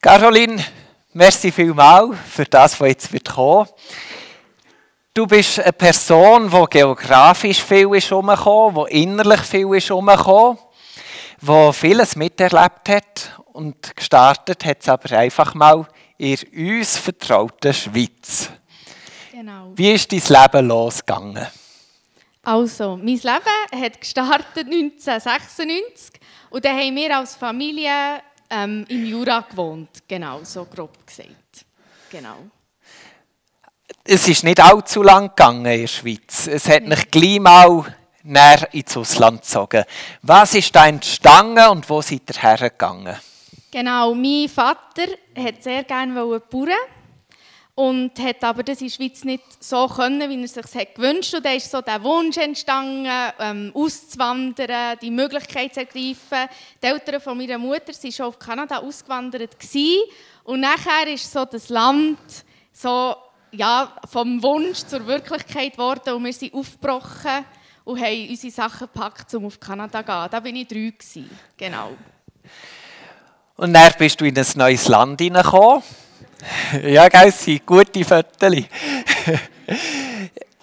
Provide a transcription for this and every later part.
Caroline, merci vielmals für das, was jetzt wird kommen. Du bist eine Person, die geografisch viel ist umgekommen, die innerlich viel ist umgekommen, die vieles miterlebt hat und gestartet hat es aber einfach mal in uns vertrauten Schweiz. Genau. Wie ist dein Leben losgegangen? Also, mein Leben hat gestartet 1996 und dann haben wir als Familie ähm, im Jura gewohnt. Genau, so grob gesagt. Genau. Es ist nicht allzu lang gegangen in der Schweiz. Es hat mich gleich mal näher ins Ausland gezogen. Was ist da entstanden und wo seid ihr hergegangen? Genau, mein Vater hat sehr gerne bauen und hat aber das in der Schweiz nicht so können, wie er es sich gewünscht hat. Und da ist so der Wunsch entstanden, ähm, auszuwandern, die Möglichkeit zu ergreifen. Die Eltern von meiner Mutter waren schon auf Kanada ausgewandert gewesen. und nachher ist so das Land so ja, vom Wunsch zur Wirklichkeit geworden und wir sind aufgebrochen und haben unsere Sachen gepackt, um auf Kanada zu gehen. Da war ich drei. Gewesen. Genau. Und dann bist du in ein neues Land hineingekommen. Ja, gell, sind gute Fotos.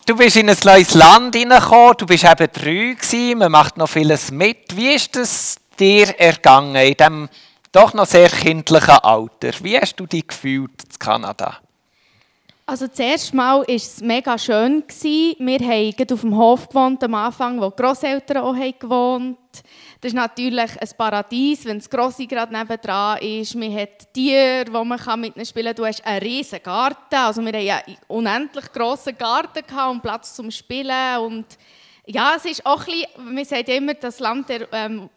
Du bist in ein neues Land hineingekommen, du bist eben drei man macht noch vieles mit. Wie ist es dir ergangen in diesem doch noch sehr kindlichen Alter? Wie hast du dich gefühlt in Kanada? Also das erste Mal war es mega schön. Wir haben auf dem Hof gewohnt, am Anfang, wo die Grosseltern auch gewohnt haben. Das ist natürlich ein Paradies, wenn das Grosse gerade nebenan ist. Man hat Tiere, wo man mit ihnen spielen kann. Du hast einen riesen Garten. Also wir hatten einen unendlich grossen Garten und Platz zum Spielen. Und ja, es ist auch bisschen, man sagt immer, das Land der ähm,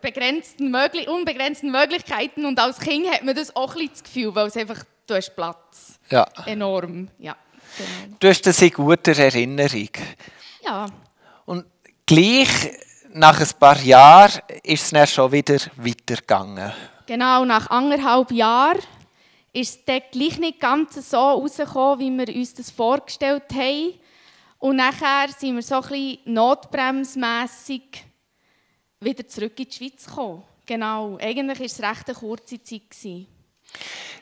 begrenzten, unbegrenzten Möglichkeiten. Und als Kind hat man das auch ein das Gefühl, weil es einfach, du hast Platz. Ja. Enorm, ja. Genau. Du hast das in guter Erinnerung. Ja. Und gleich nach ein paar Jahren ist es dann schon wieder weitergegangen. Genau, nach anderthalb Jahren ist es dann gleich nicht ganz so rausgekommen, wie wir uns das vorgestellt haben. Und nachher sind wir so ein bisschen notbremsmässig wieder zurück in die Schweiz gekommen. Genau, eigentlich war es recht eine kurze Zeit.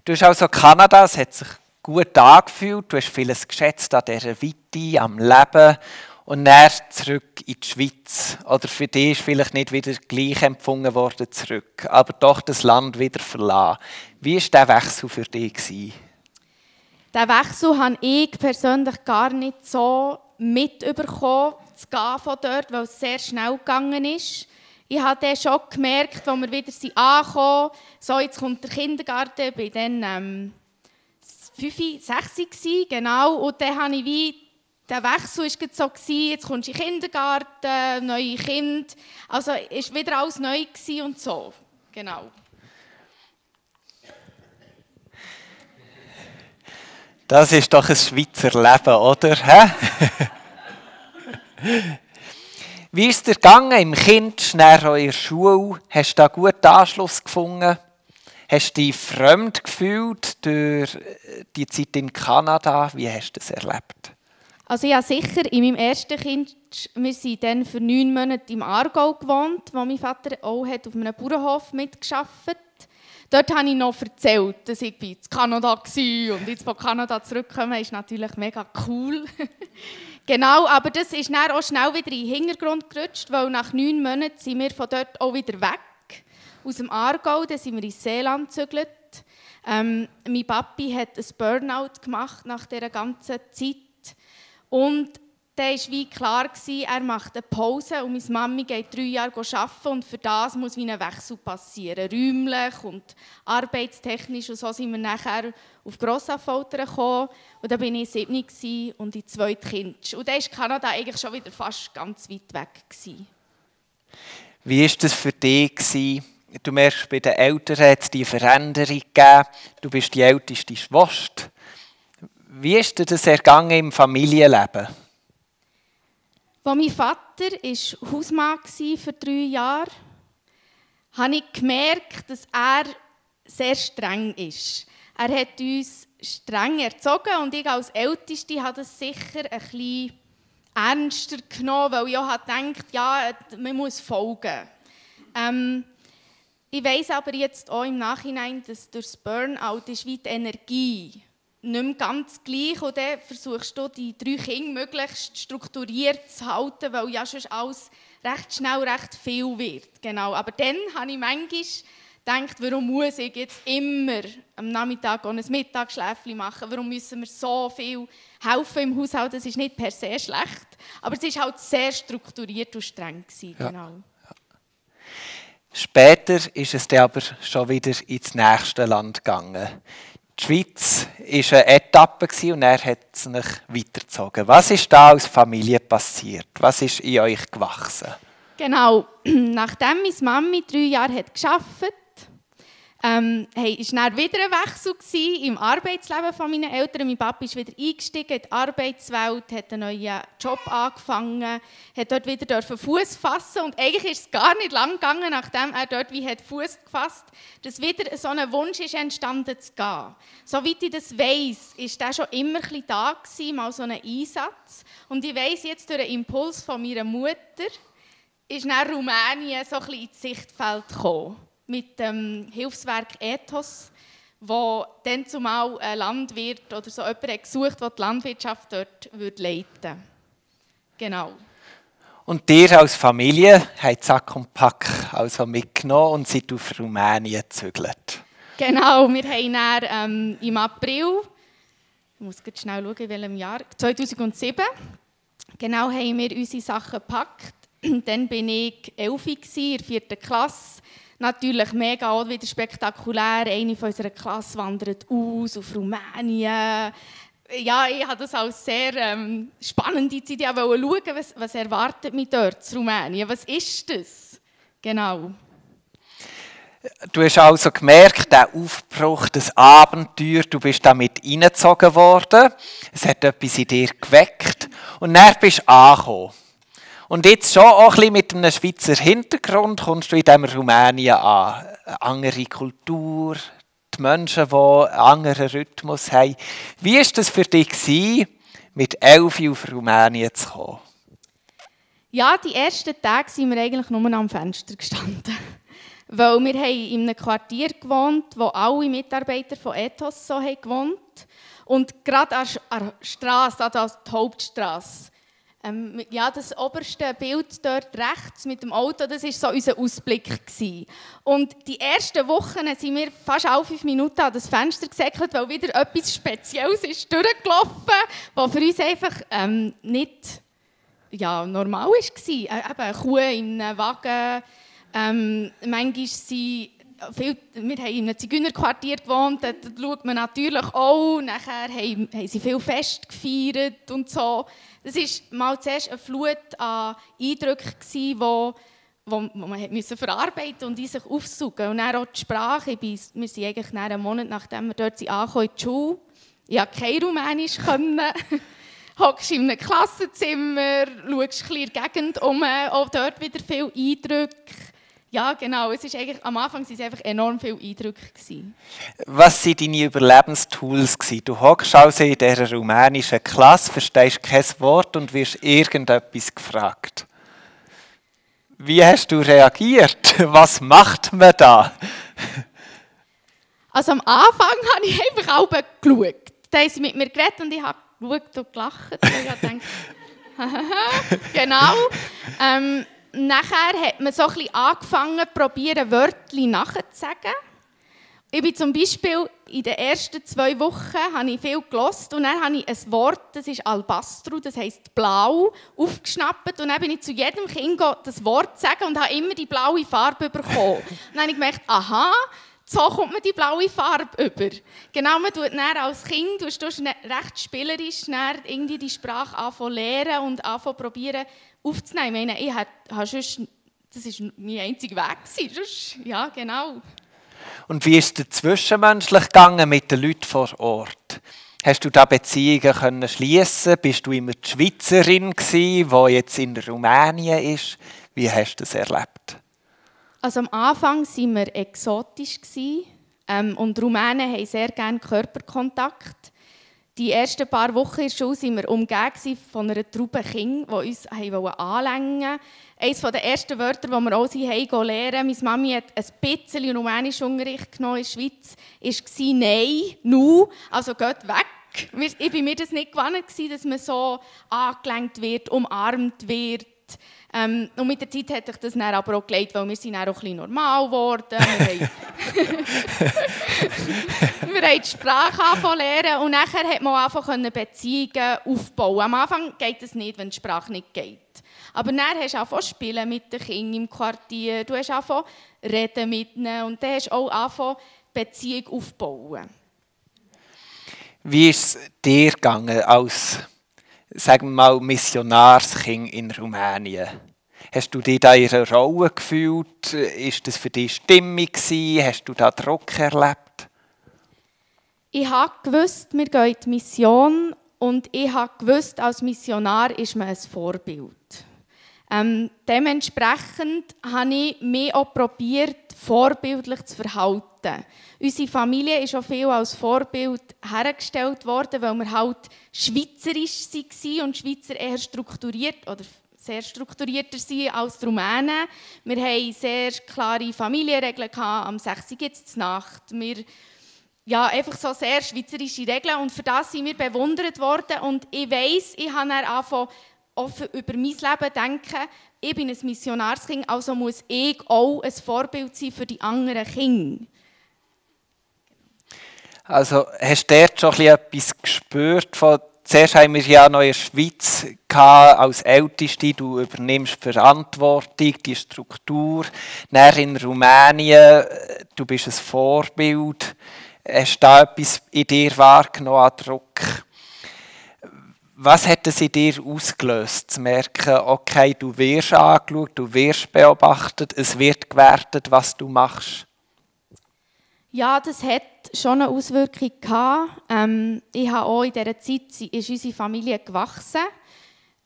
Du hast also Kanada, es hat sich gut angefühlt, du hast vieles geschätzt an dieser Weite, am Leben und dann zurück in die Schweiz. Oder für dich ist vielleicht nicht wieder gleich empfangen worden zurück, aber doch das Land wieder verlassen. Wie war der Wechsel für dich? Gewesen? Den Wechsel habe ich persönlich gar nicht so mitbekommen, zu gehen von dort, weil es sehr schnell gegangen ist. Ich habe dann schon gemerkt, als wir wieder angekommen so jetzt kommt der Kindergarten, war dann ähm, 5, 6 genau, und dann habe ich wie der Wechsel war so, jetzt kommst du in den Kindergarten, neue Kind. Also es war wieder alles neu und so. Genau. Das ist doch ein Schweizer Leben, oder? Wie ist es dir gegangen im Kind, in der Schule? Hast du da guten Anschluss gefunden? Hast du dich fremd gefühlt durch die Zeit in Kanada? Wie hast du das erlebt? Also ja, sicher, in meinem ersten Kind, wir sind dann für neun Monate im Aargau gewohnt, wo mein Vater auch hat auf einem Bauernhof mitgearbeitet Dort habe ich noch erzählt, dass ich in Kanada war und jetzt von Kanada zurückkommen, ist natürlich mega cool. genau, aber das ist dann auch schnell wieder in den Hintergrund gerutscht, weil nach neun Monaten sind wir von dort auch wieder weg, aus dem Aargau, dann sind wir ins Seeland gezügelt. Ähm, mein Papi hat ein Burnout gemacht nach dieser ganzen Zeit und dann war wie klar, er macht eine Pause und meine Mami geht drei Jahre arbeiten und für das muss wie ein Wechsel passieren, räumlich und arbeitstechnisch und so sind wir nachher auf Grossaffoltern gekommen und da bin ich sieben und die zweite Kind. Und dann war Kanada eigentlich schon wieder fast ganz weit weg. Gewesen. Wie war das für dich? Du merkst, bei den Eltern hat es die Veränderung gegeben. Du bist die älteste Schwester. Wie ist dir das ergangen im Familienleben? Als mein Vater Hausmann war für drei Jahre, habe ich gemerkt, dass er sehr streng ist. Er hat uns streng erzogen und ich als Älteste habe das sicher ein bisschen ernster genommen, weil ich auch gedacht ja, man muss folgen. Ähm, Ich weiß aber jetzt auch im Nachhinein, dass durch das Burnout ist wie die Energie nicht mehr ganz gleich und dann versuchst du, die drei Kinder möglichst strukturiert zu halten, weil ja sonst alles recht schnell recht viel wird. Genau. Aber dann habe ich manchmal gedacht, warum muss ich jetzt immer am Nachmittag ein Mittagsschläfchen machen? Warum müssen wir so viel helfen im Haushalt? Das ist nicht per se schlecht, aber es war halt sehr strukturiert und streng. Gewesen, ja. genau. Später ist es dann aber schon wieder ins nächste Land gegangen. Die Schweiz war eine Etappe und er hat es sich weitergezogen. Was ist da als Familie passiert? Was ist in euch gewachsen? Genau, nachdem meine Mami drei Jahre hat gearbeitet ähm, hey, es war wieder ein Wechsel im Arbeitsleben von meinen Eltern. Mein Papa ist wieder eingestiegen in die Arbeitswelt, hat einen neuen Job angefangen, hat dort wieder Fuß fassen und eigentlich ist es gar nicht lang gegangen, nachdem er dort wie Fuß gefasst, dass wieder so ein Wunsch ist entstanden zu gehen. Soweit ich das weiß, ist der schon immer ein da gewesen, mal so ein Einsatz. Und ich weiß jetzt durch den Impuls von meiner Mutter, ist nach Rumänien so ein bisschen ins Sichtfeld gekommen mit dem Hilfswerk Ethos, wo dann zumal ein Landwirt oder so jemand gesucht, der die Landwirtschaft dort würde leiten Genau. Und ihr als Familie habt Sack und Pack also mitgenommen und seid auf Rumänien gezügelt. Genau, wir haben dann, ähm, im April, ich muss jetzt schnell schauen, in welchem Jahr, 2007, genau haben wir unsere Sachen gepackt. Dann war ich elf in der vierten Klasse natürlich mega auch wieder spektakulär. Eine von unserer Klasse wandert aus auf Rumänien. Ja, ich habe das als sehr ähm, spannende Zeit. Ich wollte schauen, was, was erwartet mich dort in Rumänien. Was ist das? Genau. Du hast also gemerkt, der Aufbruch, das Abenteuer, du bist damit hineingezogen worden. Es hat etwas in dir geweckt. Und dann bist du angekommen. Und jetzt schon auch ein bisschen mit einem Schweizer Hintergrund kommst du in diesem Rumänien an. Eine andere Kultur, die Menschen, die einen anderen Rhythmus haben. Wie war das für dich, gewesen, mit elf auf Rumänien zu kommen? Ja, die ersten Tage sind wir eigentlich nur am Fenster gestanden. Weil wir haben in einem Quartier gewohnt, wo alle Mitarbeiter von Ethos so haben gewohnt Und gerade an der Straße, an der Hauptstraße, ähm, ja, das oberste Bild dort rechts mit dem Auto, das war so unser Ausblick. Gewesen. Und die ersten Wochen sind wir fast alle fünf Minuten an das Fenster gesäckelt, weil wieder etwas Spezielles ist durchgelaufen, was für uns einfach ähm, nicht ja, normal war. Äh, eben eine Kuh in einem Wagen, ähm, manchmal sind viel, wir haben in einem Zigeunerquartier gewohnt, dort schaut man natürlich auch. Nachher haben, haben sie viel Fest gefeiert und so. Das war mal zuerst eine Flut an Eindrücken, die wo, wo, wo man musste verarbeiten und in sich aufsuchen. Und dann auch die Sprache. Bin, wir sind eigentlich einen Monat, nachdem wir dort sind, angekommen in die Schule. Ich konnte kein Rumänisch. Hockst in einem Klassenzimmer, schaust ein bisschen in der Gegend um, auch dort wieder viele Eindrücke. Ja, genau. Es ist eigentlich, am Anfang waren es einfach enorm viele Eindrücke. Gewesen. Was waren deine Überlebenstools? Gewesen? Du hockst also in dieser rumänischen Klasse, verstehst kein Wort und wirst irgendetwas gefragt. Wie hast du reagiert? Was macht man da? Also am Anfang habe ich einfach auch geschaut. Da haben sie mit mir geredet und ich habe geschaut und gelacht. Und ich habe gedacht, genau. Ähm, nachher hat man so ein angefangen, probieren Wörter nachzusagen. Ich bin zum Beispiel in den ersten zwei Wochen habe ich viel gelost und dann habe ich ein Wort, das ist Albastro, das heißt blau, aufgeschnappt und dann bin ich zu jedem Kind das Wort sagen und habe immer die blaue Farbe bekommen. und dann habe ich gemerkt, aha, so kommt man die blaue Farbe über. Genau, man tut dann als Kind, du tust recht spielerisch irgendwie die Sprache anfangen lernen und anfangen probieren aufzunehmen. Ich meine, ich habe sonst, das war mein einziger Weg. Sonst, ja, genau. Und wie ist es zwischenmenschlich gegangen mit den Leuten vor Ort? Hast du da Beziehungen können schließen? Bist du immer die Schweizerin gewesen, die jetzt in Rumänien ist? Wie hast du das erlebt? Also am Anfang waren wir exotisch ähm, und Rumänen haben sehr gerne Körperkontakt. Die ersten paar Wochen in der Schule waren wir umgeben von einer Truppe Kinder, die uns anlängen wollten. Eines der ersten Wörter, die wir auch lernen lernen, meine Mami hat ein bisschen Rumänisch Unterricht genommen in der Schweiz, war «Nein», «Nu», also «Geht weg». Ich war mir das nicht gewohnt, dass man so angelenkt wird, umarmt wird. Ähm, und mit der Zeit hat sich das dann aber auch gelegt, weil wir sind dann auch ein bisschen normal geworden. Wir haben, die Sprache lernen und nachher hat man angefangen, Beziehungen aufzubauen. Am Anfang geht es nicht, wenn die Sprache nicht geht. Aber dann hast du angefangen spielen mit den Kindern im Quartier, du hast angefangen reden mit ihnen und dann hast du auch angefangen, Beziehung aufzubauen. Wie ist es dir gegangen als sagen wir mal, Missionarskind in Rumänien. Hast du dich da in einer Rolle gefühlt? Ist das für dich stimmig? Hast du da Druck erlebt? Ich habe gewusst, wir gehen in die Mission und ich habe gewusst, als Missionar ist man ein Vorbild. Ähm, dementsprechend habe ich mich auch probiert, vorbildlich zu verhalten. Unsere Familie ist auch viel als Vorbild hergestellt worden, weil wir halt schweizerisch waren und Schweizer eher strukturiert oder sehr strukturierter sind als die Rumänen. Wir hatten sehr klare Familienregeln, am 6 Uhr gibt es Nacht. Wir ja, einfach so sehr schweizerische Regeln und für das sind wir bewundert worden und ich weiß, ich habe dann angefangen, offen über mein Leben denken. Ich bin ein Missionarskind, also muss ich auch ein Vorbild sein für die anderen Kinder. Also hast du dort schon etwas gespürt? Von, zuerst haben wir ja noch in der Schweiz gehabt, als Älteste, du übernimmst Verantwortung, die Struktur. Dann in Rumänien, du bist ein Vorbild. Hast du da etwas in dir wahrgenommen an Druck? Was hat es in dir ausgelöst, zu merken, okay, du wirst angeschaut, du wirst beobachtet, es wird gewertet, was du machst? Ja, das hat schon eine Auswirkung gehabt. Ähm, ich habe auch in dieser Zeit ist unsere Familie gewachsen.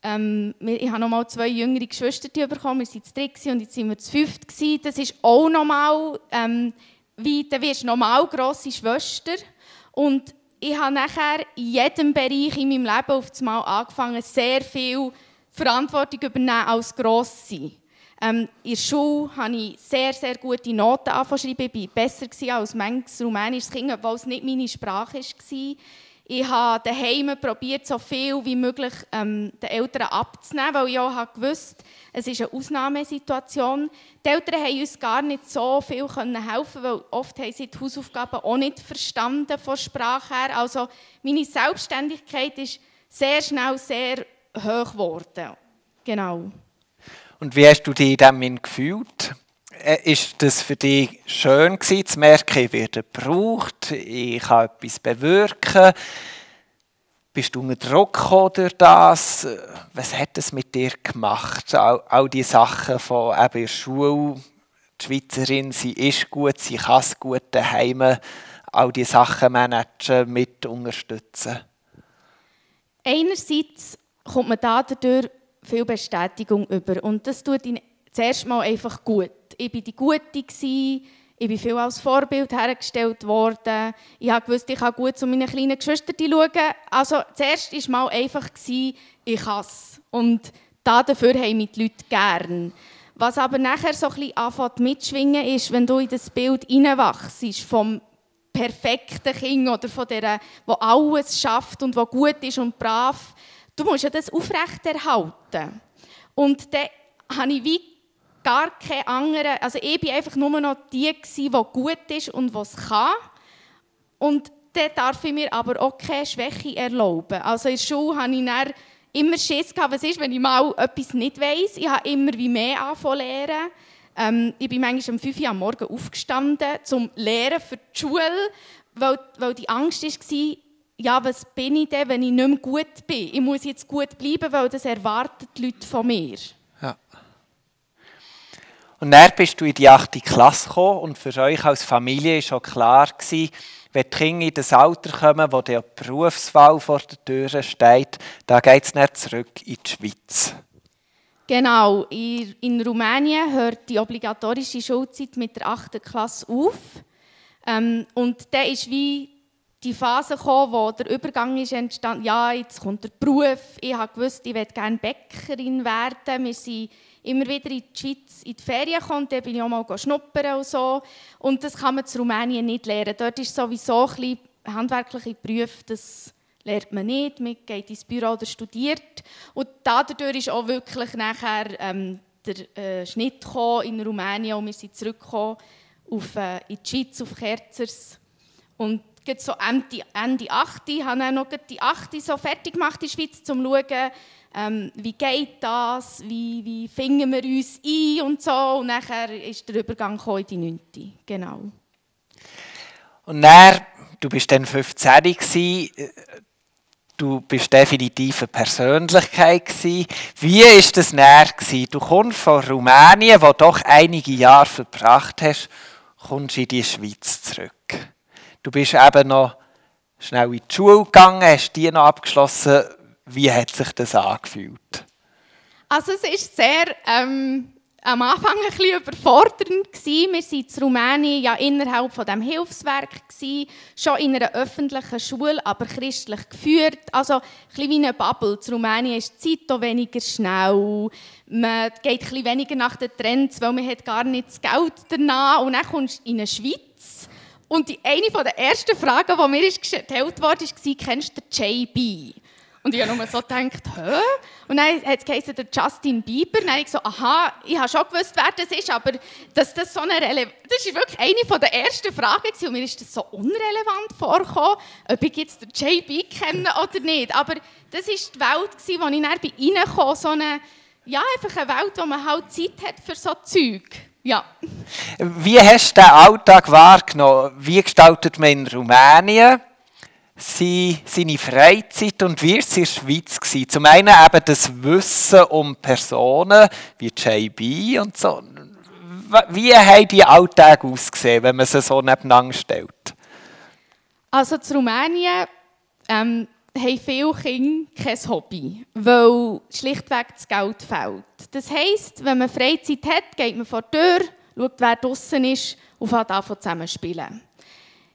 Ähm, ich habe noch mal zwei jüngere Geschwister bekommen. Wir waren zu dritt und jetzt sind wir zu fünft. Das ist auch normal, ähm, wie dann wirst du normal grosse Schwester. Und ich habe nachher in jedem Bereich in meinem Leben auf einmal angefangen, sehr viel Verantwortung übernehmen als Grosse. Ähm, in der Schule habe ich sehr, sehr gute Noten angeschrieben. Ich war besser als manches rumänisches Kind, obwohl es nicht meine Sprache war. Ich habe daheim probiert, so viel wie möglich ähm, den Eltern abzunehmen, weil ich auch gewusst es ist eine Ausnahmesituation. Die Eltern haben uns gar nicht so viel helfen weil oft haben sie die Hausaufgaben auch nicht verstanden von Sprache her. Also meine Selbstständigkeit ist sehr schnell sehr hoch geworden. Genau. Und wie hast du dich in diesem gefühlt? Äh, ist das für dich schön gewesen, zu merken, ich werde gebraucht, ich kann etwas bewirken? Bist du unter Druck durch das? Was hat es mit dir gemacht? All, all die Sachen von eben der Schule, die Schweizerin, sie ist gut, sie kann es gut daheim, all die Sachen managen, mit unterstützen? Einerseits kommt man dadurch viel Bestätigung über. Und das tut ihn zuerst mal einfach gut. Ich war die Gute, ich bin viel als Vorbild hergestellt worden. Ich wusste, ich kann gut zu meinen kleinen Geschwistern schauen. Also zuerst war mal einfach, ich kann es. Und dafür haben mich die Leute gern. Was aber nachher so ein bisschen anfängt mitschwingen ist, wenn du in das Bild hineinwachst, vom perfekten Kind oder von der, wo alles schafft und wo gut ist und brav, du musst ja das aufrechterhalten. Und dann habe ich wie gar keine anderen, also ich war einfach nur noch die, die gut ist und was kann. Und dann darf ich mir aber auch keine Schwäche erlauben. Also in der Schule habe ich dann immer Schiss gehabt, was ist, wenn ich mal etwas nicht weiss. Ich habe immer wie mehr angefangen lernen. Ähm, ich bin manchmal um 5 Uhr am Morgen aufgestanden, zum Lehren für die Schule, weil, weil die Angst war, ja, was bin ich denn, wenn ich nicht mehr gut bin? Ich muss jetzt gut bleiben, weil das erwarten die Leute von mir. Ja. Und dann bist du in die 8. Klasse gekommen und für euch als Familie war schon klar, wenn die Kinder in das Alter kommen, wo die Berufswahl vor der Tür steht, da geht es nicht zurück in die Schweiz. Genau, in, Rumänien hört die obligatorische Schulzeit mit der 8. Klasse auf. Ähm, und da ist wie die Phase gekommen, wo der Übergang ist entstanden. Ja, jetzt kommt der Beruf. Ich habe gewusst, ich möchte gerne Bäckerin werden. Wir sind immer wieder in die Schweiz in die Ferien gekommen. Da bin ich auch mal schnuppern und so. Und das kann man in Rumänien nicht lernen. Dort ist sowieso ein bisschen handwerkliche Berufe, das lernt man nicht. Man geht ins Büro oder studiert. Und dadurch ist auch wirklich nachher ähm, der äh, Schnitt in Rumänien und wir sind zurückgekommen auf, äh, in die Schweiz, auf Kerzers. Und so Ende, Ende 8. habe ich noch die 8. so fertig gemacht in der Schweiz, um zu schauen, ähm, wie geht das, wie, wie finden wir uns ein und so. Und nachher ist der Übergang in die 9. Genau. Und dann, du bist dann 15 gewesen, du bist definitiv eine Persönlichkeit gewesen. Wie ist das näher? Du kommst von Rumänien, wo doch einige Jahre verbracht hast, kommst in die Schweiz zurück. Du bist eben noch schnell in die Schule gegangen, hast die noch abgeschlossen. Wie hat sich das angefühlt? Also es ist sehr ähm, am Anfang ein bisschen überfordernd gewesen. Wir waren in Rumänien ja innerhalb von dem Hilfswerk gewesen, schon in einer öffentlichen Schule, aber christlich geführt. Also ein bisschen wie eine Bubble. In Rumänien ist die Zeit weniger schnell. Man geht ein bisschen weniger nach den Trends, weil man hat gar nicht das Geld danach. Und dann kommst du in eine Schweiz. Und die, eine der ersten Fragen, die mir gestellt wurde, war, kennst du den JB? Und ich habe nur so gedacht, hä? Und dann hat es der Justin Bieber. Dann habe ich so, aha, ich habe schon gewusst, wer das ist, aber dass das so eine Rele das war wirklich eine der ersten Fragen und mir ist das so unrelevant vorgekommen, ob ich jetzt den JB kenne oder nicht. Aber das war die Welt, gewesen, wo ich dann bei reinkam, so eine, ja, einfach eine Welt, wo man halt Zeit hat für so Zeug. Ja. Wie hast du den Alltag wahrgenommen? Wie gestaltet man in Rumänien? seine Freizeit und wie war es in der Schweiz? Gewesen? Zum einen eben das Wissen um Personen wie JB und so. Wie haben die Alltage ausgesehen, wenn man sie so nebeneinander stellt? Also in Rumänien ähm, haben viele Kinder kein Hobby, weil schlichtweg das Geld fehlt. Das heisst, wenn man Freizeit hat, geht man vor die Tür, schaut, wer draußen ist und fängt an zusammen spielen.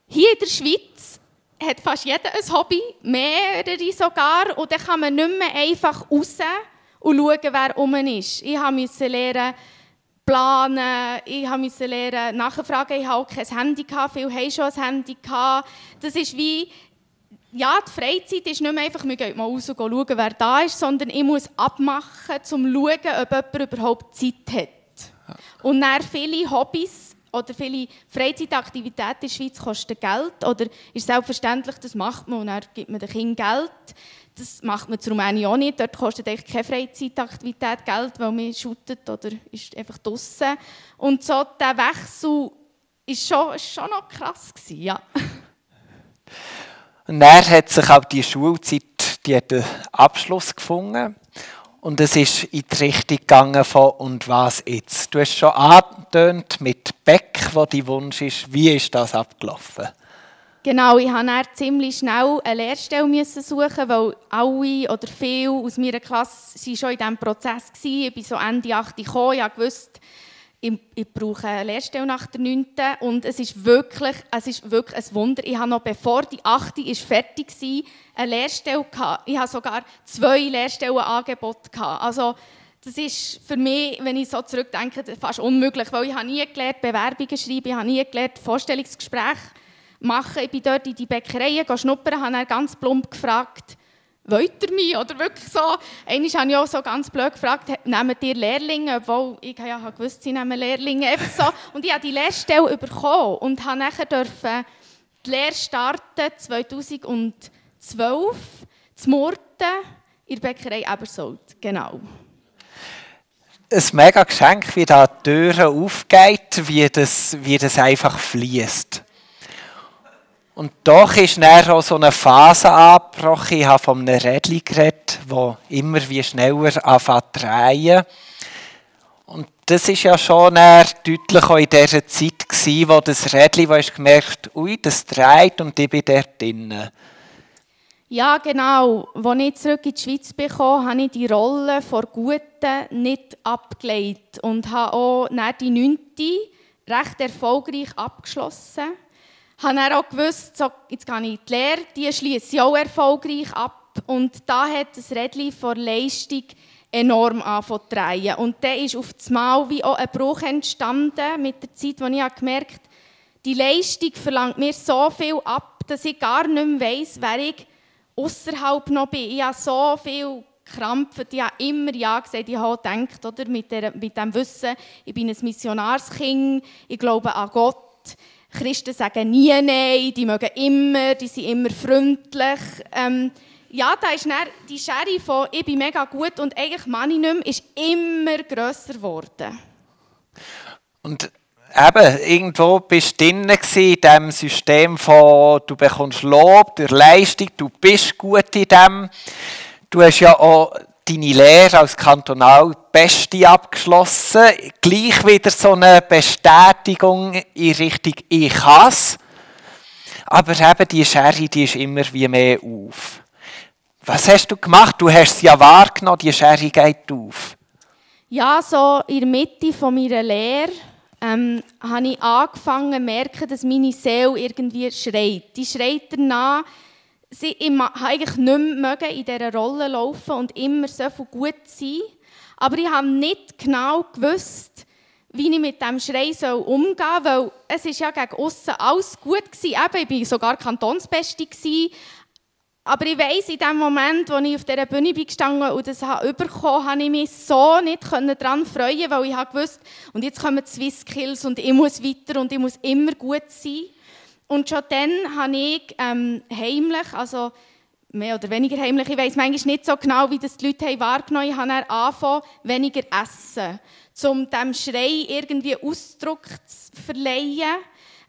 Hier in der Schweiz hat fast jeder ein Hobby, mehrere sogar, und dann kann man nicht mehr einfach raus und schauen, wer um ist. Ich musste lernen, planen, ich musste lernen, nachfragen, ich hatte auch kein Handy, viele haben schon ein Handy. Das ist wie, ja, die Freizeit ist nicht mehr einfach, wir gehen mal raus und schauen, wer da ist, sondern ich muss abmachen, um zu schauen, ob jemand überhaupt Zeit hat. Und dann viele Hobbys, oder viele Freizeitaktivitäten in der Schweiz kosten Geld. Oder ist selbstverständlich, das macht man und dann gibt man den Kindern Geld. Das macht man in Rumänien auch nicht. Dort kostet eigentlich keine Freizeitaktivität Geld, weil man shootet oder ist einfach draußen. Und so der Wechsel ist schon, ist schon noch krass gewesen, ja. Und dann hat sich auch die Schulzeit die hat einen Abschluss gefunden. Und es ist in die Richtung gegangen von «Und was jetzt?». Du hast schon angetönt mit Beck, wo die Wunsch ist. Wie ist das abgelaufen? Genau, ich musste ziemlich schnell eine Lehrstelle suchen, weil alle oder viele aus meiner Klasse waren schon in diesem Prozess. Waren. Ich bin so Ende 8 gekommen, ich wusste, ich, ich brauche eine Lehrstelle nach der 9. Und es ist wirklich, es ist wirklich ein Wunder. Ich habe noch, bevor die 8. ist fertig war, eine Lehrstelle gehabt. Ich habe sogar zwei Lehrstellenangebote gehabt. Also, das ist für mich, wenn ich so zurückdenke, fast unmöglich, weil ich habe nie gelernt, Bewerbungen schreiben, ich habe nie gelernt, Vorstellungsgespräche machen. Ich bin dort in die Bäckereien schnuppern, habe dann ganz plump gefragt, wollt ihr mich? Oder wirklich so. Einmal habe ich auch so ganz blöd gefragt, nehmt ihr Lehrlinge? Obwohl ich ja gewusst, sie nehmen Lehrlinge. Einfach so. Und ich habe die Lehrstelle bekommen und habe nachher dürfen die Lehre starten 2012 zu Murten in der Bäckerei Ebersold. Genau. Ein mega Geschenk, wie da die Türe aufgeht, wie das, wie das einfach fließt. Und doch ist dann auch so eine Phase angebrochen. Ich habe von einem Rädchen geredet, das immer wie schneller anfängt zu drehen. Und das war ja schon deutlich auch in dieser Zeit, gewesen, wo das Rädchen, wo ich gemerkt ui, das dreht und ich bin dort drinnen. Ja, genau. Als ich zurück in die Schweiz bekam, habe ich die Rolle vor Guten nicht abgelegt und habe auch die 9. recht erfolgreich abgeschlossen habe dann auch gewusst, so, jetzt gehe ich in die Lehre, die schließe ich auch erfolgreich ab. Und da hat das Rädchen vor Leistung enorm angefangen. Und dann ist auf das Mal wie auch ein Bruch entstanden mit der Zeit, wo ich gemerkt habe, die Leistung verlangt mir so viel ab, dass ich gar nicht mehr weiss, wer ich außerhalb noch bin. Ich habe so viel krampft. Ich habe immer Ja gesagt. Ich habe gedacht, oder, mit, der, mit dem Wissen, ich bin ein Missionarskind, ich glaube an Gott. Christen sagen nie Nein, die mögen immer, die sind immer freundlich. Ähm, ja, da ist dann die Schere von «Ich bin mega gut und eigentlich meine ich nicht mehr» ist immer grösser geworden. Und eben, irgendwo bist du drin in diesem System von «Du bekommst Lob durch Leistung, du bist gut in dem». Du hast ja auch deine Lehre als kantonal Beste abgeschlossen. Gleich wieder so eine Bestätigung in Richtung «Ich kann Aber eben die Schere, die ist immer wie mehr auf. Was hast du gemacht? Du hast es ja wahrgenommen, die Schere geht auf. Ja, so in der Mitte von meiner Lehre ähm, habe ich angefangen zu merken, dass meine Seele irgendwie schreit. Die schreit danach, sie habe eigentlich nicht mehr in dieser Rolle laufen und immer so viel gut sein. Aber ich habe nicht genau gewusst, wie ich mit diesem Schrei umgehen soll, weil es ist ja gegen außen alles gut war. Eben, ich war sogar Kantonsbeste. Aber ich weiss, in dem Moment, wo ich auf dieser Bühne bin gestanden und das bekommen, habe ich mich so nicht daran freuen weil ich gewusst, und jetzt kommen die Swiss Skills und ich muss weiter und ich muss immer gut sein. Und schon dann habe ich ähm, heimlich, also mehr oder weniger heimlich, ich weiß manchmal nicht so genau, wie das die Leute haben wahrgenommen haben, habe angefangen, weniger essen, um diesem Schrei irgendwie Ausdruck zu verleihen.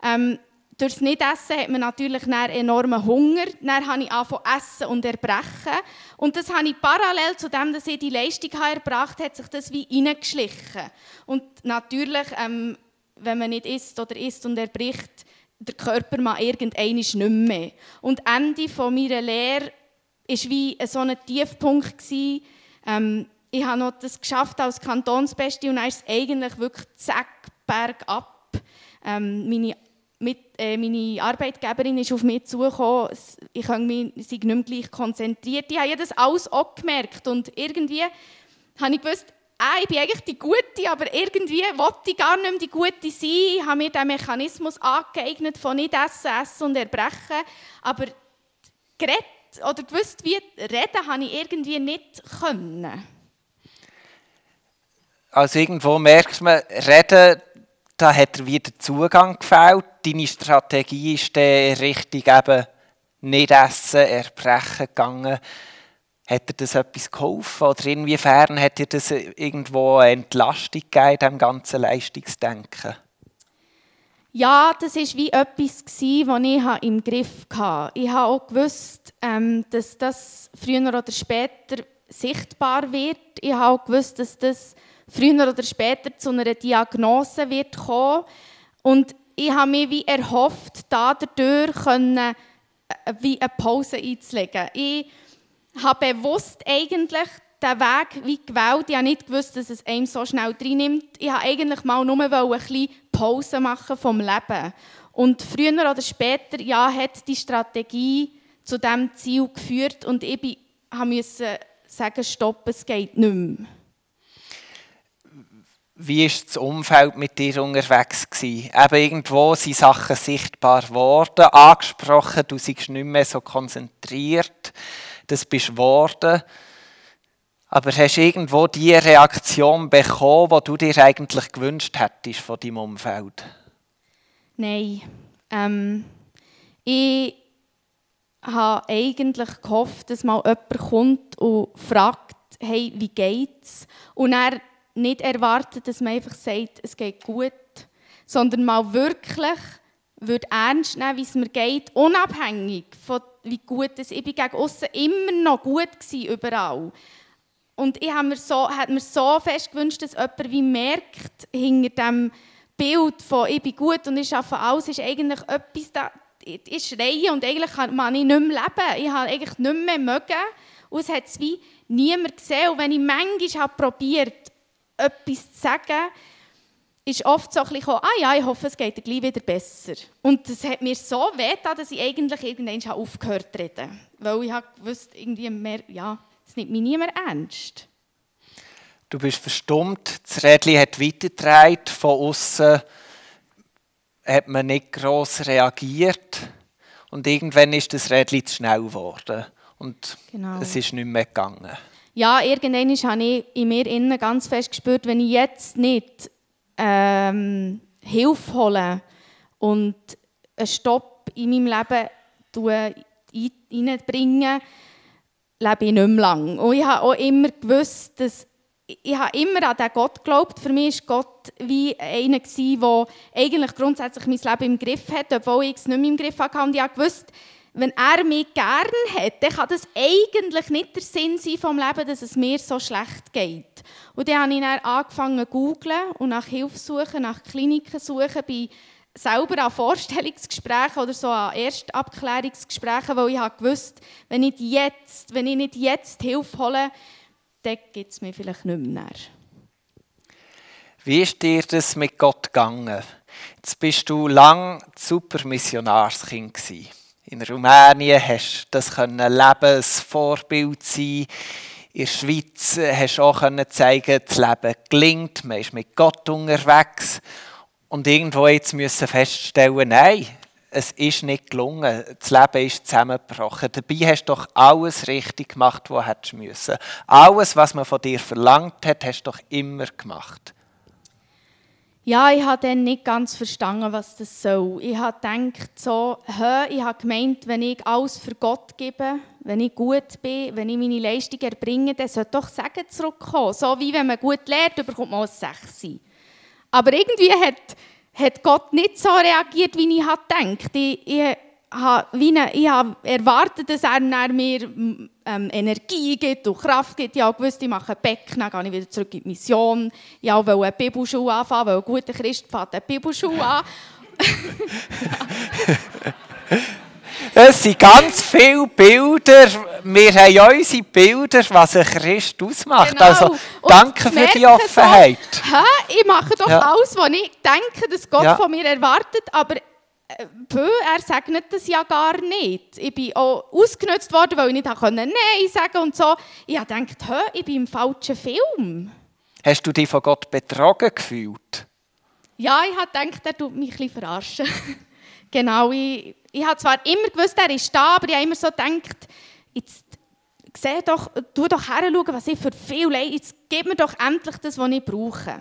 Ähm, durch das Nicht-Essen hat man natürlich enormen Hunger. Dann habe ich angefangen essen und erbrechen. Und das habe ich parallel zu dem, dass ich die Leistung erbracht habe, hat sich das wie reingeschlichen. Und natürlich, ähm, wenn man nicht isst oder isst und erbricht, der Körper mal irgendwann nicht mehr. Und Ende von meiner Lehre war wie so ein Tiefpunkt. Ähm, ich habe noch das geschafft als Kantonsbeste und dann ist es eigentlich wirklich zack, bergab. Ähm, meine, mit, äh, meine Arbeitgeberin ist auf mich zugekommen, ich habe mich nicht mehr gleich konzentriert. Ich habe das alles auch gemerkt und irgendwie habe ich gewusst, ah, ich bin eigentlich die Gute, aber irgendwie wollte ich gar nicht mehr die Gute sein. Ich habe mir den Mechanismus angeeignet von nicht essen, essen und erbrechen. Aber geredet oder gewusst, wie reden, habe ich irgendwie nicht können. Also irgendwo merkt man, reden, da hat er wieder Zugang gefällt. Deine Strategie ist der richtig eben nicht essen, erbrechen gegangen. Hat dir das etwas geholfen oder inwiefern hat dir das irgendwo eine Entlastung gegeben, dem ganzen Leistungsdenken? Ja, das war wie etwas, das ich im Griff hatte. Ich habe auch gewusst, ähm, dass das früher oder später sichtbar wird. Ich habe auch gewusst, dass das früher oder später zu einer Diagnose wird kommen. Und ich habe mir wie erhofft, dadurch äh, eine Pause einzulegen. Ich habe bewusst eigentlich den Weg wie gewählt. Ich habe nicht gewusst, dass es einem so schnell reinnimmt. Ich wollte eigentlich mal nur ein bisschen Pause machen vom Leben. Und früher oder später ja, hat die Strategie zu diesem Ziel geführt und ich musste sagen, stopp, es geht nicht mehr. Wie war das Umfeld mit dir unterwegs? Gewesen? Eben irgendwo sind Sachen sichtbar geworden, angesprochen, du bist nicht mehr so konzentriert das bist geworden. Aber hast du irgendwo die Reaktion bekommen, die du dir eigentlich gewünscht hättest von deinem Umfeld? Nein. Ähm, ich habe eigentlich gehofft, dass mal jemand kommt und fragt, hey, wie geht's? Und er nicht erwartet, dass man einfach sagt, es geht gut, sondern mal wirklich würde ernst nehmen, wie es mir geht, unabhängig von wie gut es ich bin gegen außen immer noch gut gewesen, überall. Und ich habe mir so, habe mir so fest gewünscht, dass jemand wie merkt, hinter dem Bild von «ich bin gut und ich schaffe alles» ist eigentlich etwas, da, ich schreie und eigentlich kann man nicht mehr leben. Ich habe eigentlich nicht mehr mögen und es hat es wie niemand gesehen. Und wenn ich manchmal habe probiert, etwas zu sagen, ist oft so ein bisschen, ah ja, ich hoffe, es geht dir gleich wieder besser. Und das hat mir so weh dass ich eigentlich irgendwann aufgehört zu reden. Weil ich wusste, irgendwie mehr, ja, es nimmt mich niemand ernst. Du bist verstummt, das Rädchen hat weitergetragen, von außen hat man nicht gross reagiert und irgendwann ist das Rädchen zu schnell geworden und genau. es ist nicht mehr gegangen. Ja, irgendwann habe ich in mir innen ganz fest gespürt, wenn ich jetzt nicht ähm, Hilfe hole und einen Stopp in meinem Leben reinbringe, lebe ich nicht mehr lang. Und ich habe auch immer gewusst, dass ich habe immer an diesen Gott geglaubt. Für mich war Gott wie einer, der eigentlich grundsätzlich mein Leben im Griff hat, obwohl ich es nicht mehr im Griff hatte. Und ich habe gewusst, wenn er mich gerne hat, dann kann das eigentlich nicht der Sinn sein vom Leben, dass es mir so schlecht geht. Und dann habe ich dann angefangen zu googlen und nach Hilfe suchen, nach Kliniken suchen, bei selber an Vorstellungsgesprächen oder so an Erstabklärungsgesprächen, weil ich habe gewusst, wenn ich jetzt, wenn ich nicht jetzt Hilfe hole, dann gibt es mir vielleicht nicht mehr. Wie ist dir das mit Gott gegangen? Jetzt bist du lang super Missionarskind gewesen. In Rumänien hast das können leben, ein Vorbild sein. In der Schweiz hast du auch können zeigen, das Leben gelingt, man ist mit Gott unterwegs. Und irgendwo jetzt müssen feststellen, nein, es ist nicht gelungen. Das Leben ist zusammengebrochen. Dabei hast du doch alles richtig gemacht, was du müssen. Alles, was man von dir verlangt hat, hast du doch immer gemacht. Ja, ich habe dann nicht ganz verstanden, was das soll. Ich habe gedacht, so, hä, ich habe gemeint, wenn ich alles für Gott gebe, wenn ich gut bin, wenn ich meine Leistung erbringe, dann soll doch Segen zurückkommen. So wie wenn man gut lernt, bekommt man auch Sechs. Aber irgendwie hat hat Gott nicht so reagiert, wie ich gedacht ich, ich, habe, wie eine, ich habe erwartet, dass er mir ähm, Energie gibt und Kraft gibt. Ich gewusst, ich mache Becken, dann gehe ich wieder zurück in die Mission. Ich wollte eine Bibelschule anfangen, weil ein guter Christ fängt eine Bibelschule an. Es sind ganz viele Bilder. Wir haben ja unsere Bilder, was ein Christ ausmacht. Genau. Also, danke für die Offenheit. So, ich mache doch ja. alles, was ich denke, dass Gott ja. von mir erwartet, aber äh, er sagt das ja gar nicht. Ich bin auch ausgenutzt worden, weil ich nicht Nein sagen und so. Ich habe gedacht, ich bin im falschen Film. Hast du dich von Gott betrogen gefühlt? Ja, ich habe gedacht, er tut mich ein bisschen verarschen. genau, ich ich habe zwar immer gewusst, er ist da, aber ich habe immer so gedacht, jetzt seh doch, tu doch her, was ich für viel leide, jetzt gib mir doch endlich das, was ich brauche.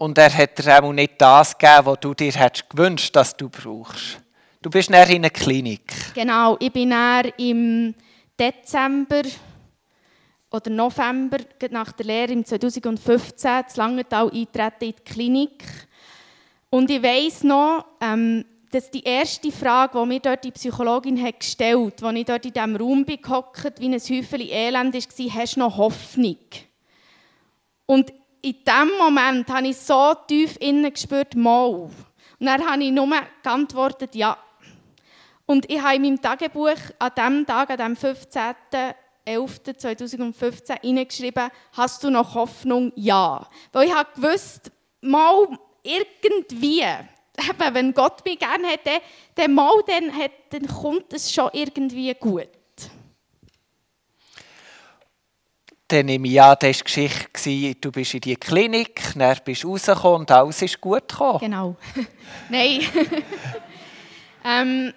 Und er hat dir auch nicht das gegeben, was du dir hättest gewünscht, dass du brauchst. Du bist näher in einer Klinik. Genau, ich bin näher im Dezember oder November, nach der Lehre im 2015, zu Langenthal eintreten in die Klinik. Und ich weiss noch, ähm, dass die erste Frage, die mir dort die Psychologin hat gestellt hat, als ich dort in diesem Raum gehockt wie ein Häufchen Elend war, hast du noch Hoffnung? Und in diesem Moment habe ich so tief innen gespürt, mal. Und dann habe ich nur geantwortet, ja. Und ich habe in meinem Tagebuch an diesem Tag, an dem 15.11.2015 hineingeschrieben, hast du noch Hoffnung? Ja. Weil ich habe gewusst, mal irgendwie eben, wenn Gott mich gerne hat, dann, mal, dann, dann kommt es schon irgendwie gut. Dann nehme ich an, das war Geschichte, du bist in die Klinik, dann bist du rausgekommen und alles ist gut gekommen. Genau. Nein. ähm,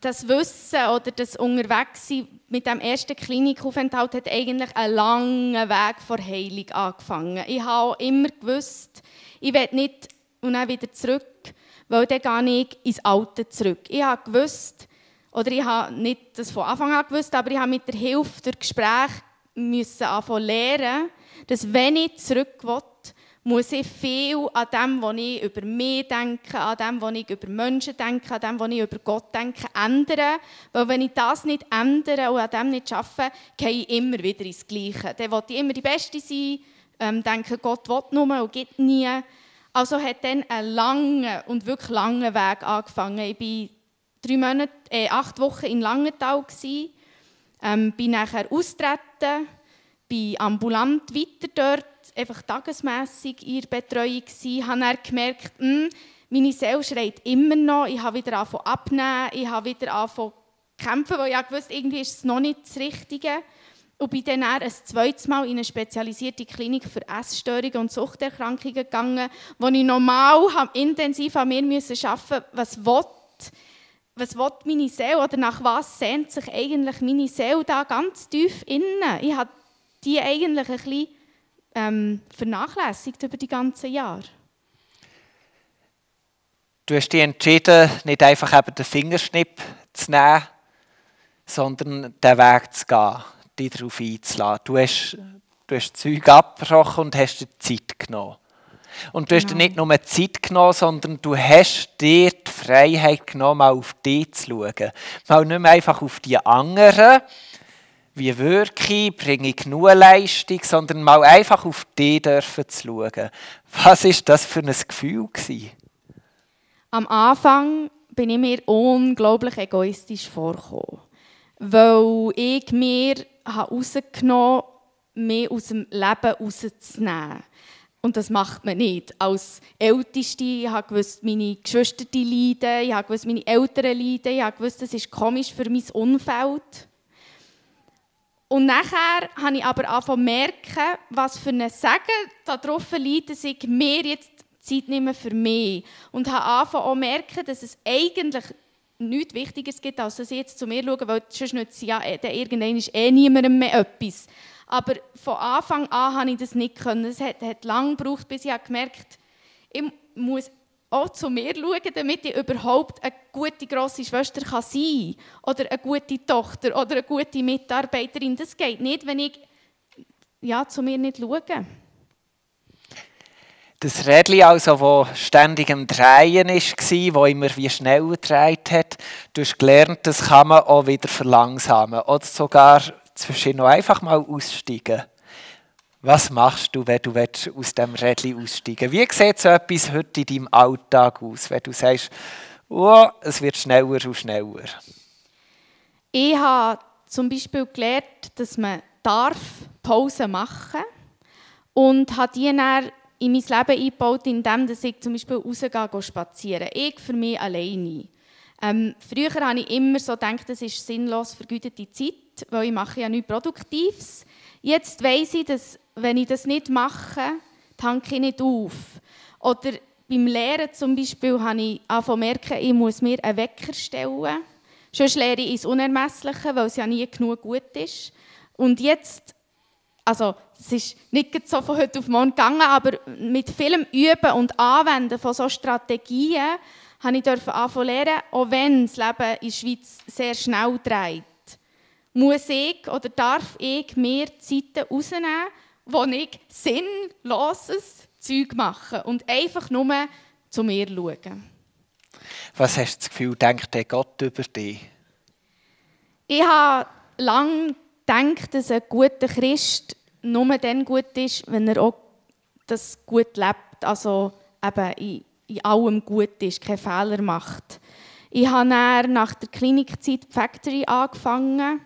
das Wissen oder das Unterwegssein mit dem ersten Klinikaufenthalt hat eigentlich einen langen Weg vor Heilung angefangen. Ich habe immer gewusst, ich will nicht und dann wieder zurück, weil dann gehe ich ins Alte zurück. Ich habe gewusst, oder ich habe nicht das von Anfang an gewusst, aber ich habe mit der Hilfe durch Gespräch müssen anfangen lernen, dass wenn ich zurück will, muss ich viel an dem, was ich über mich denke, an dem, was ich über Menschen denke, an dem, was ich über Gott denke, ändern. Weil wenn ich das nicht ändere und an dem nicht arbeite, gehe ich immer wieder ins Gleiche. Dann will ich immer die Beste sein, ähm, denke, Gott will nur und gibt nie. Also hat dann ein langer und wirklich langer Weg angefangen. Ich war drei Monate, äh, acht Wochen in Langenthal, ähm, bin nachher austreten, bin ambulant weiter dort einfach tagesmässig in der Betreuung, gewesen, habe dann gemerkt, mh, hm, meine Seele schreit immer noch, ich habe wieder angefangen abnehmen, ich habe wieder angefangen kämpfen, weil ich wusste, irgendwie ist es noch nicht das Richtige. Und bin dann ein zweites Mal in eine spezialisierte Klinik für Essstörungen und Suchterkrankungen gegangen, wo ich normal intensiv an mir arbeiten musste, was will, was will meine Seele oder nach was sehnt sich eigentlich meine Seele da ganz tief innen. Ich habe die eigentlich ein bisschen ähm, vernachlässigt über die ganzen Jahre. Du hast dich entschieden, nicht einfach eben den Fingerschnipp zu nehmen, sondern den Weg zu gehen, dich darauf einzulassen. Du hast, du hast Zeug abgebrochen und hast dir Zeit genommen. Und du hast dir genau. nicht nur Zeit genommen, sondern du hast dir die Freiheit genommen, mal auf dich zu schauen. Mal nicht mehr einfach auf die anderen, wie wirke ich, bringe ich genug Leistung, sondern mal einfach auf dich dürfen zu schauen. Was war das für ein Gefühl? Gewesen? Am Anfang bin ich mir unglaublich egoistisch vorgekommen weil ich mir herausgenommen habe, mich aus dem Leben rauszunehmen. Und das macht man nicht. Als Älteste, ich gewusst, meine Geschwister leiden, ich gewusst, meine Eltern leiden, ich gewusst, das ist komisch für mein Umfeld. Und nachher habe ich aber angefangen zu merken, was für ein Segen darauf liegt, dass ich mir jetzt Zeit nehme für mich. Und habe angefangen zu merken, dass es eigentlich nichts Wichtiges gibt, als dass sie jetzt zu mir schauen, weil sonst nützt ja äh, irgendwann ist eh niemandem mehr etwas. Aber von Anfang an konnte ich das nicht. Können. Es hat, hat lange gebraucht, bis ich gemerkt habe, ich muss auch zu mir schauen, damit ich überhaupt eine gute grosse Schwester kann sein kann. Oder eine gute Tochter oder eine gute Mitarbeiterin. Das geht nicht, wenn ich ja, zu mir nicht schaue das Rädchen, also, das ständig am Drehen war, das immer wie schneller gedreht hat, du hast gelernt, das kann man auch wieder verlangsamen. Oder sogar zwischen noch einfach mal aussteigen. Was machst du, wenn du aus dem Rädchen aussteigen Wie sieht so etwas heute in deinem Alltag aus, wenn du sagst, oh, es wird schneller und schneller? Ich habe zum Beispiel gelernt, dass man darf Pause machen darf und habe die dann in mein Leben eingebaut, indem ich zum Beispiel rausgehe spazieren. Ich für mich alleine. Ähm, früher habe ich immer so gedacht, das ist sinnlos vergütete Zeit, weil ich mache ja nichts Produktives. Jetzt weiss ich, dass wenn ich das nicht mache, tanke ich nicht auf. Oder beim Lehren zum Beispiel habe ich angefangen merken, ich muss mir einen Wecker stellen. Sonst lehre ich ins Unermessliche, weil es ja nie genug gut ist. Und jetzt also es ist nicht so von heute auf morgen gegangen, aber mit vielem Üben und Anwenden von solchen Strategien habe ich anfangen lernen, auch wenn das Leben in der Schweiz sehr schnell dreht, muss ich oder darf ich mir Zeiten rausnehmen, wo ich sinnloses Zeug mache und einfach nur zu mir schauen. Was hast du das Gefühl, denkt der Gott über dich? Ich habe lange denkt, dass ein guter Christ nur dann gut ist, wenn er auch das gut lebt, also eben in, in allem gut ist, keine Fehler macht. Ich habe nach der Klinikzeit die Factory angefangen.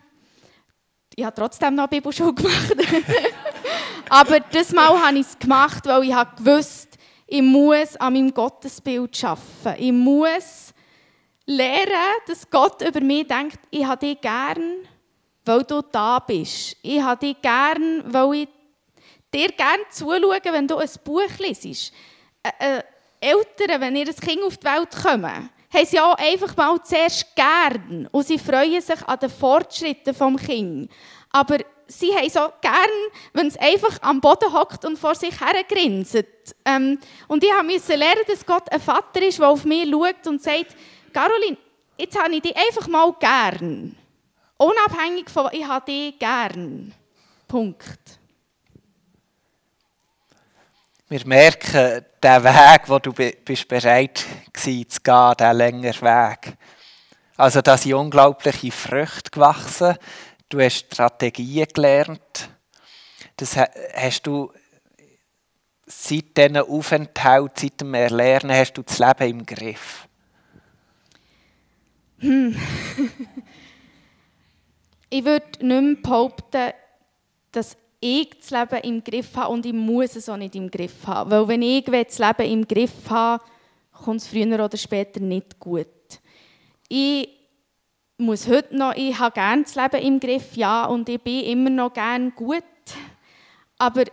Ich habe trotzdem noch Bibelschule gemacht. Aber das Mal habe ich es gemacht, weil ich gewusst ich muss an meinem Gottesbild arbeiten. Ich muss lernen, dass Gott über mich denkt, ich habe dich gern weil du da bist. Ich habe dich gern, weil ich dir gerne zuschaue, wenn du ein Buch liest. Äh, äh, Eltern, wenn ihr ein Kind auf die Welt kommt, haben sie auch einfach mal zuerst gern und sie freuen sich an den Fortschritten des Kindes. Aber sie haben so gern, wenn es einfach am Boden hockt und vor sich her grinset. Ähm, und ich musste lernen, dass Gott ein Vater ist, der auf mich schaut und sagt, Caroline, jetzt habe ich dich einfach mal gern. Unabhängig von, ich habe dich gern. Punkt. Wir merken, der Weg, wo du bist bereit bist zu gehen, der längere Weg. Also, da sind unglaubliche Früchte gewachsen. Du hast Strategien gelernt. Das hast du seit diesen Aufenthalt, seit dem Erlernen, hast du das Leben im Griff. Hm. ich würde nicht mehr behaupten, dass ich das Leben im Griff habe und ich muss es auch nicht im Griff haben. Weil wenn ich das Leben im Griff habe, kommt es früher oder später nicht gut. Ich muss heute noch, ich habe gerne das Leben im Griff, ja, und ich bin immer noch gerne gut. Aber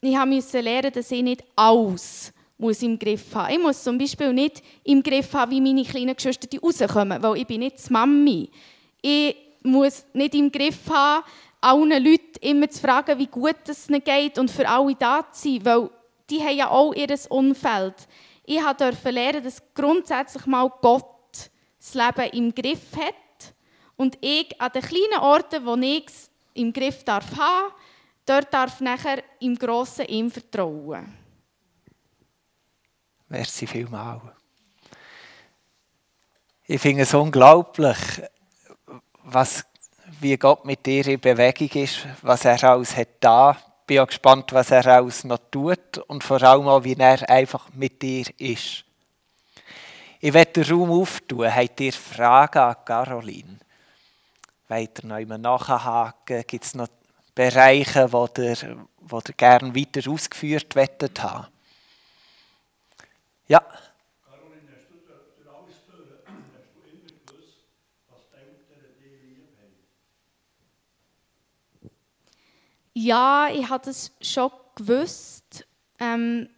ich musste lernen, dass ich nicht alles muss im Griff haben. Ich muss zum Beispiel nicht im Griff haben, wie meine kleinen Geschwister rauskommen, weil ich bin nicht die Mami. Ich muss nicht im Griff haben, allen Leuten immer zu fragen, wie gut es ihnen geht und für alle da zu sein, weil die haben ja auch ihr Umfeld. Ich durfte lernen, dass grundsätzlich mal Gott das Leben im Griff hat und ich an den kleinen Orten, wo ich es im Griff darf haben, dort darf nachher im Grossen ihm vertrauen. Merci vielmals. Ich finde es unglaublich, was, wie Gott mit dir in Bewegung ist, was er alles hat da. Ich bin auch gespannt, was er alles noch tut und vor allem auch, wie er einfach mit dir ist. Ich werde den Raum auftun. Habt ihr Fragen an Caroline? Weiter noch immer nachhaken? Gibt es noch Bereiche, wo ihr, wo ihr gerne weiter ausgeführt haben Ja. Caroline, hast du durch alles durch, hast du immer gewusst, was die Eltern dir lieb haben? Ja, ich habe das schon gewusst, ähm,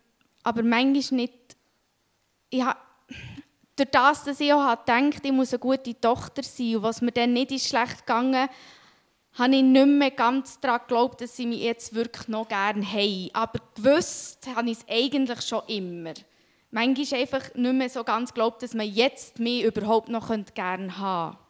aber manchmal nicht. Ich habe, durch das, dass ich auch gedacht ich muss eine gute Tochter sein und was mir dann nicht ist schlecht gegangen habe ich nicht mehr ganz daran geglaubt, dass sie mich jetzt wirklich noch gerne haben. Aber gewusst habe ich es eigentlich schon immer. Manchmal einfach nicht mehr so ganz geglaubt, dass man jetzt mich überhaupt noch gerne haben könnte.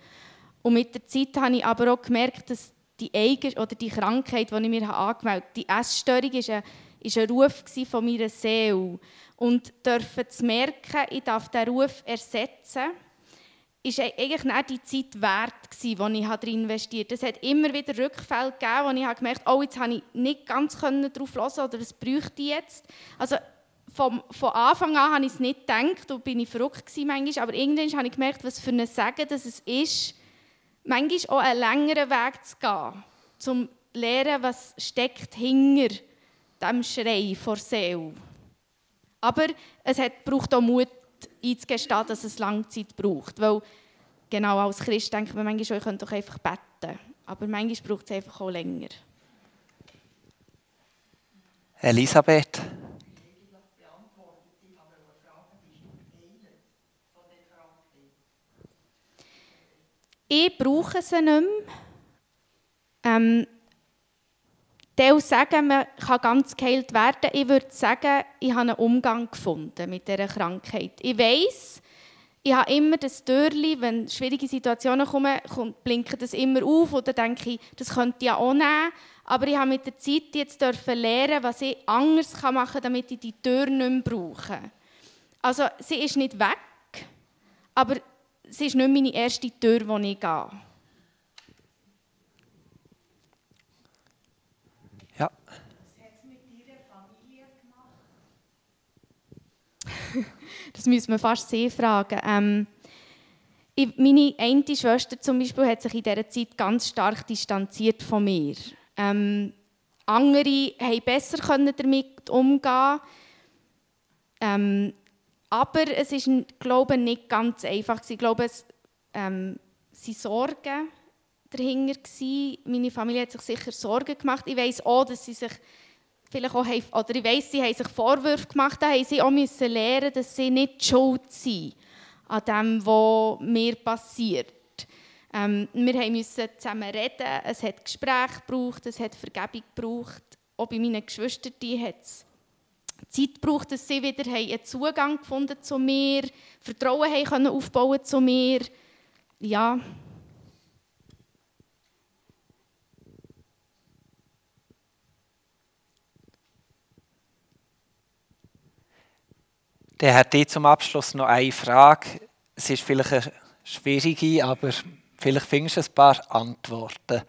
Und mit der Zeit habe ich aber auch gemerkt, dass die Eigen oder die Krankheit, die ich mir angemeldet habe, die Essstörung, ist ein, ist ein Ruf von meiner Seele. Und dürfen zu merken, ich darf diesen Ruf ersetzen, ist eigentlich nicht die Zeit wert die ich darin investiert habe. Es hat immer wieder Rückfälle gegeben, wo ich gemerkt habe, oh, jetzt habe ich nicht ganz darauf hören oder es bräuchte jetzt. Also vom, von Anfang an habe ich es nicht gedacht und bin ich verrückt gewesen manchmal, aber irgendwann habe ich gemerkt, was für ein Sagen das ist, manchmal auch einen längeren Weg zu gehen, zum zu lernen, was steckt hinter dem Schrei vor Seele. Aber es hat, braucht auch Mut, einzugestehen, dass es lange Zeit braucht, weil genau als Christ denkt man manchmal, ich könnte doch einfach beten, aber manchmal braucht es einfach auch länger. Elisabeth. Ich brauche sie nicht mehr. Ähm, sagen, man kann ganz geheilt werden. Ich würde sagen, ich habe einen Umgang gefunden mit dieser Krankheit. Ich weiß, ich habe immer das Türchen, wenn schwierige Situationen kommen, blinkt das immer auf dann denke ich, das könnte ich ja auch nehmen. Aber ich habe mit der Zeit jetzt lernen, was ich anders machen kann, damit ich die Tür nicht mehr brauche. Also sie ist nicht weg, aber es ist nicht meine erste Tür, wo ich gehe. Ja. Was hat es mit deiner Familie gemacht? das müssen wir fast sie fragen. Ähm, ich, meine eine Schwester zum Beispiel hat sich in dieser Zeit ganz stark distanziert von mir. Ähm, andere konnten besser damit umgehen. Ähm, aber es ist, glaube ich, nicht ganz einfach. Ich glaube, es ähm, waren Sorgen dahinter. Meine Familie hat sich sicher Sorgen gemacht. Ich weiß auch, dass sie sich vielleicht auch haben, oder ich weiß, sie haben sich Vorwürfe gemacht, da haben sie auch müssen lernen, dass sie nicht schuld sind an dem, was mir passiert. Ähm, wir mussten zusammen reden, es hat Gespräche gebraucht, es hat Vergebung gebraucht. Auch bei meinen Geschwistern hat es Zeit braucht, dass sie wieder einen Zugang gefunden zu mir, Vertrauen haben können aufbauen zu mir. Ja. Dann hat ich zum Abschluss noch eine Frage. Es ist vielleicht eine schwierige, aber vielleicht findest du ein paar Antworten.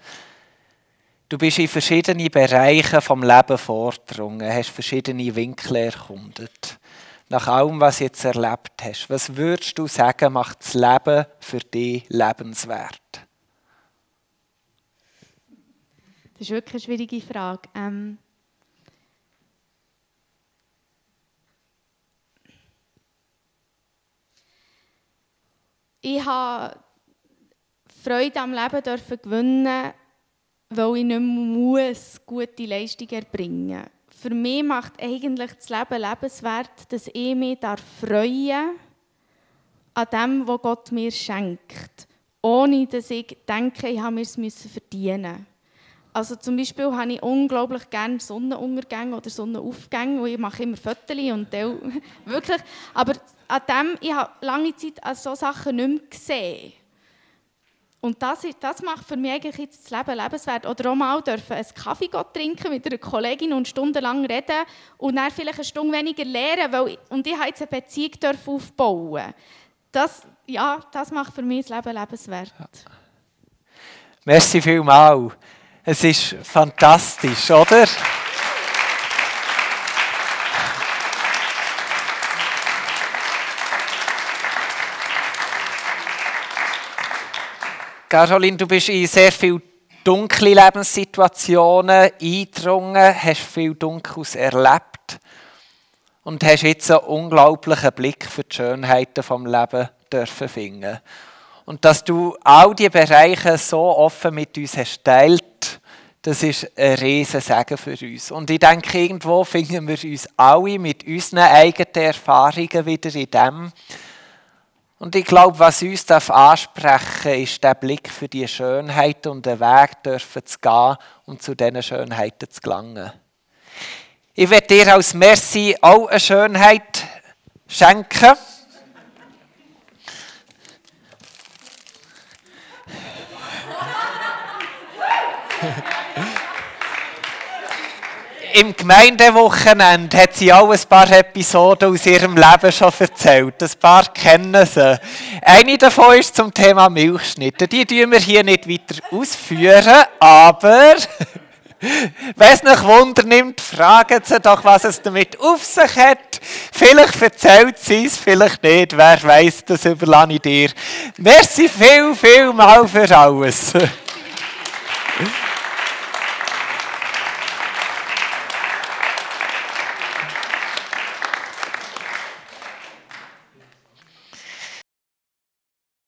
Du bist in verschiedene Bereiche vom Leben vordrungen, hast verschiedene Winkel erkundet. Nach allem, was du jetzt erlebt hast, was würdest du sagen, macht das Leben für dich lebenswert? Das ist wirklich eine schwierige Frage. Ähm ich habe Freude am Leben dürfen gewinnen, weil ich nicht mehr muss gute Leistung erbringen Für mich macht eigentlich das Leben lebenswert, dass ich mich freuen darf an dem, was Gott mir schenkt, ohne dass ich denke, ich habe es verdienen also zum Beispiel habe ich unglaublich gerne Sonnenuntergänge oder Sonnenaufgänge, wo ich mache immer Fotos und wirklich. Aber an dem, ich habe lange Zeit an solche Sachen nicht mehr gesehen. Und das, das macht für mich eigentlich jetzt das Leben lebenswert. Oder auch mal dürfen einen Kaffee trinken mit einer Kollegin und stundenlang reden und dann vielleicht eine Stunde weniger lernen, weil, und ich habe jetzt eine Beziehung aufbauen. Das, ja, das macht für mich das Leben lebenswert. Ja. Merci vielmals. Es ist fantastisch, oder? Caroline, du bist in sehr viele dunkle Lebenssituationen eingedrungen, hast viel Dunkles erlebt und hast jetzt einen unglaublichen Blick für die Schönheiten des Lebens dürfen finden. Und dass du all diese Bereiche so offen mit uns hast teilt, das ist ein riesen Segen für uns. Und ich denke, irgendwo finden wir uns alle mit unseren eigenen Erfahrungen wieder in dem. Und ich glaube, was uns ansprechen ist der Blick für die Schönheit und den Weg dürfen zu gehen, um zu diesen Schönheiten zu gelangen. Ich werde dir als Merci auch eine Schönheit schenken. Im Gemeindewochenende hat sie auch ein paar Episoden aus ihrem Leben schon erzählt. Ein paar kennen sie. Eine davon ist zum Thema Milchschnitte. Die tun wir hier nicht weiter ausführen, aber wenn es nicht Wunder nimmt, fragen Sie doch, was es damit auf sich hat. Vielleicht erzählt sie es, vielleicht nicht. Wer weiß, das überlasse ich dir. Merci viel, viel mal für alles.